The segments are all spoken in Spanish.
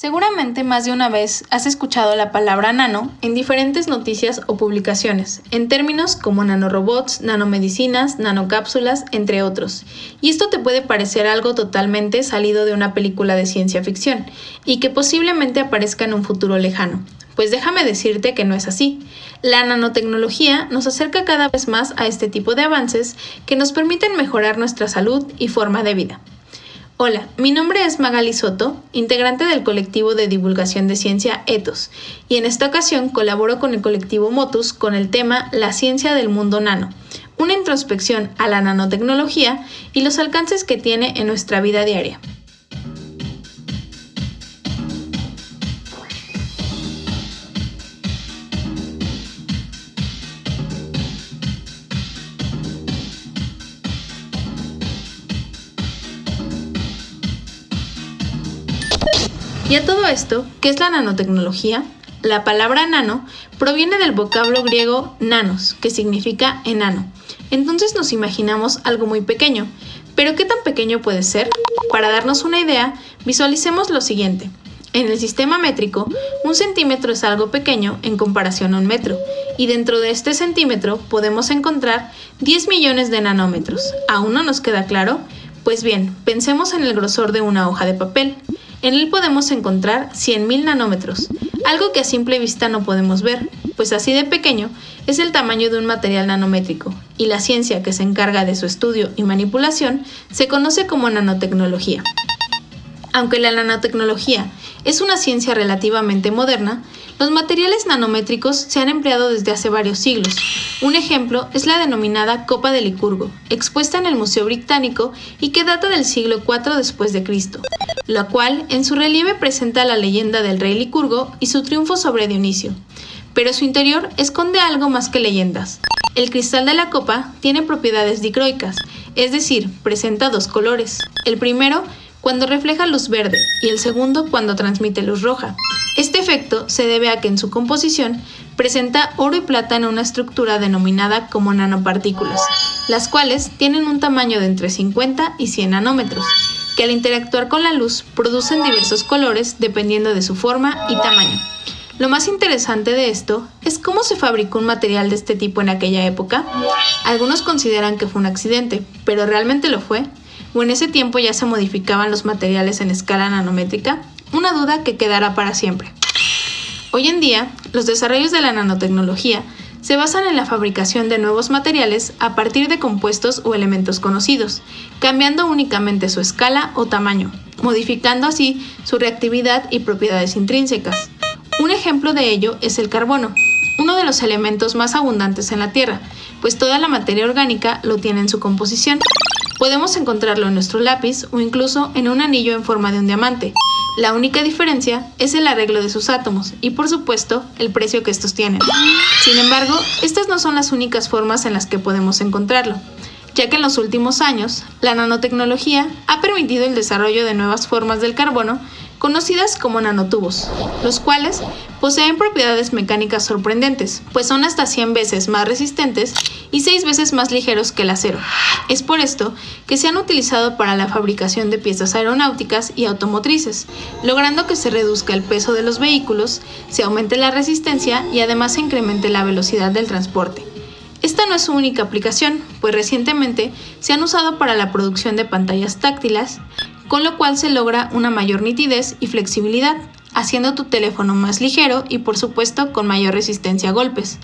Seguramente más de una vez has escuchado la palabra nano en diferentes noticias o publicaciones, en términos como nanorobots, nanomedicinas, nanocápsulas, entre otros. Y esto te puede parecer algo totalmente salido de una película de ciencia ficción, y que posiblemente aparezca en un futuro lejano. Pues déjame decirte que no es así. La nanotecnología nos acerca cada vez más a este tipo de avances que nos permiten mejorar nuestra salud y forma de vida. Hola, mi nombre es Magali Soto, integrante del colectivo de divulgación de ciencia Ethos, y en esta ocasión colaboro con el colectivo Motus con el tema La ciencia del mundo nano, una introspección a la nanotecnología y los alcances que tiene en nuestra vida diaria. Y a todo esto, ¿qué es la nanotecnología? La palabra nano proviene del vocablo griego nanos, que significa enano. Entonces nos imaginamos algo muy pequeño. Pero ¿qué tan pequeño puede ser? Para darnos una idea, visualicemos lo siguiente. En el sistema métrico, un centímetro es algo pequeño en comparación a un metro, y dentro de este centímetro podemos encontrar 10 millones de nanómetros. ¿Aún no nos queda claro? Pues bien, pensemos en el grosor de una hoja de papel. En él podemos encontrar 100.000 nanómetros, algo que a simple vista no podemos ver, pues así de pequeño es el tamaño de un material nanométrico, y la ciencia que se encarga de su estudio y manipulación se conoce como nanotecnología. Aunque la nanotecnología es una ciencia relativamente moderna, los materiales nanométricos se han empleado desde hace varios siglos. Un ejemplo es la denominada Copa de Licurgo, expuesta en el Museo Británico y que data del siglo IV después de Cristo, la cual en su relieve presenta la leyenda del rey Licurgo y su triunfo sobre Dionisio. Pero su interior esconde algo más que leyendas. El cristal de la copa tiene propiedades dicroicas, es decir, presenta dos colores. El primero cuando refleja luz verde y el segundo cuando transmite luz roja. Este efecto se debe a que en su composición presenta oro y plata en una estructura denominada como nanopartículas, las cuales tienen un tamaño de entre 50 y 100 nanómetros, que al interactuar con la luz producen diversos colores dependiendo de su forma y tamaño. Lo más interesante de esto es cómo se fabricó un material de este tipo en aquella época. Algunos consideran que fue un accidente, pero realmente lo fue, o en ese tiempo ya se modificaban los materiales en escala nanométrica, una duda que quedará para siempre. Hoy en día, los desarrollos de la nanotecnología se basan en la fabricación de nuevos materiales a partir de compuestos o elementos conocidos, cambiando únicamente su escala o tamaño, modificando así su reactividad y propiedades intrínsecas. Un ejemplo de ello es el carbono, uno de los elementos más abundantes en la Tierra, pues toda la materia orgánica lo tiene en su composición. Podemos encontrarlo en nuestro lápiz o incluso en un anillo en forma de un diamante. La única diferencia es el arreglo de sus átomos y por supuesto el precio que estos tienen. Sin embargo, estas no son las únicas formas en las que podemos encontrarlo, ya que en los últimos años la nanotecnología ha permitido el desarrollo de nuevas formas del carbono conocidas como nanotubos, los cuales poseen propiedades mecánicas sorprendentes, pues son hasta 100 veces más resistentes y 6 veces más ligeros que el acero. Es por esto que se han utilizado para la fabricación de piezas aeronáuticas y automotrices, logrando que se reduzca el peso de los vehículos, se aumente la resistencia y además se incremente la velocidad del transporte. Esta no es su única aplicación, pues recientemente se han usado para la producción de pantallas táctiles, con lo cual se logra una mayor nitidez y flexibilidad, haciendo tu teléfono más ligero y por supuesto con mayor resistencia a golpes.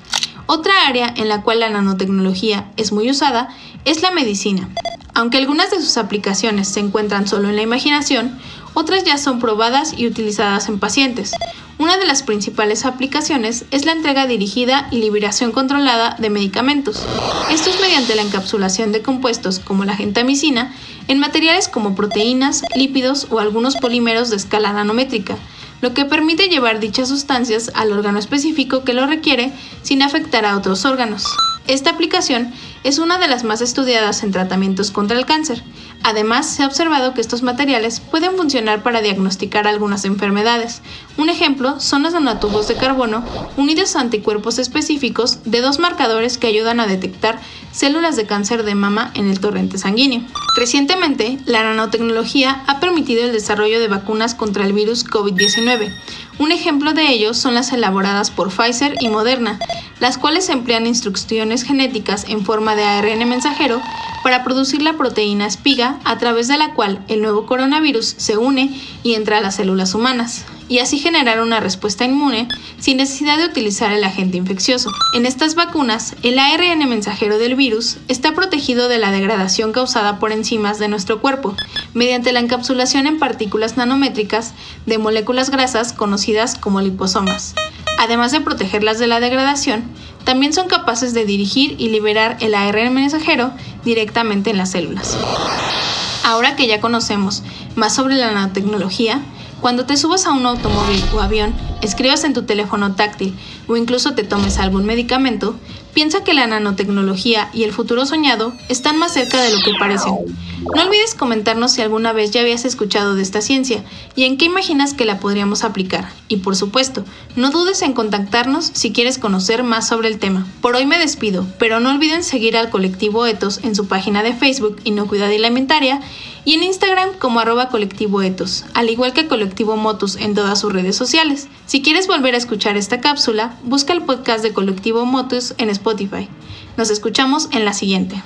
Otra área en la cual la nanotecnología es muy usada es la medicina. Aunque algunas de sus aplicaciones se encuentran solo en la imaginación, otras ya son probadas y utilizadas en pacientes. Una de las principales aplicaciones es la entrega dirigida y liberación controlada de medicamentos. Esto es mediante la encapsulación de compuestos como la gentamicina en materiales como proteínas, lípidos o algunos polímeros de escala nanométrica, lo que permite llevar dichas sustancias al órgano específico que lo requiere sin afectar a otros órganos. Esta aplicación es una de las más estudiadas en tratamientos contra el cáncer, Además, se ha observado que estos materiales pueden funcionar para diagnosticar algunas enfermedades. Un ejemplo son los nanotubos de carbono unidos a anticuerpos específicos de dos marcadores que ayudan a detectar células de cáncer de mama en el torrente sanguíneo. Recientemente, la nanotecnología ha permitido el desarrollo de vacunas contra el virus COVID-19. Un ejemplo de ello son las elaboradas por Pfizer y Moderna, las cuales emplean instrucciones genéticas en forma de ARN mensajero para producir la proteína espiga a través de la cual el nuevo coronavirus se une y entra a las células humanas, y así generar una respuesta inmune sin necesidad de utilizar el agente infeccioso. En estas vacunas, el ARN mensajero del virus está protegido de la degradación causada por enzimas de nuestro cuerpo, mediante la encapsulación en partículas nanométricas de moléculas grasas conocidas como liposomas. Además de protegerlas de la degradación, también son capaces de dirigir y liberar el ARN mensajero directamente en las células. Ahora que ya conocemos más sobre la nanotecnología, cuando te subas a un automóvil o avión, escribas en tu teléfono táctil o incluso te tomes algún medicamento, piensa que la nanotecnología y el futuro soñado están más cerca de lo que parecen. No olvides comentarnos si alguna vez ya habías escuchado de esta ciencia y en qué imaginas que la podríamos aplicar. Y por supuesto, no dudes en contactarnos si quieres conocer más sobre el tema. Por hoy me despido, pero no olviden seguir al colectivo Etos en su página de Facebook Inocuidad Alimentaria y en Instagram como arroba colectivo al igual que colectivo Motus en todas sus redes sociales. Si quieres volver a escuchar esta cápsula, busca el podcast de colectivo Motus en Spotify. Nos escuchamos en la siguiente.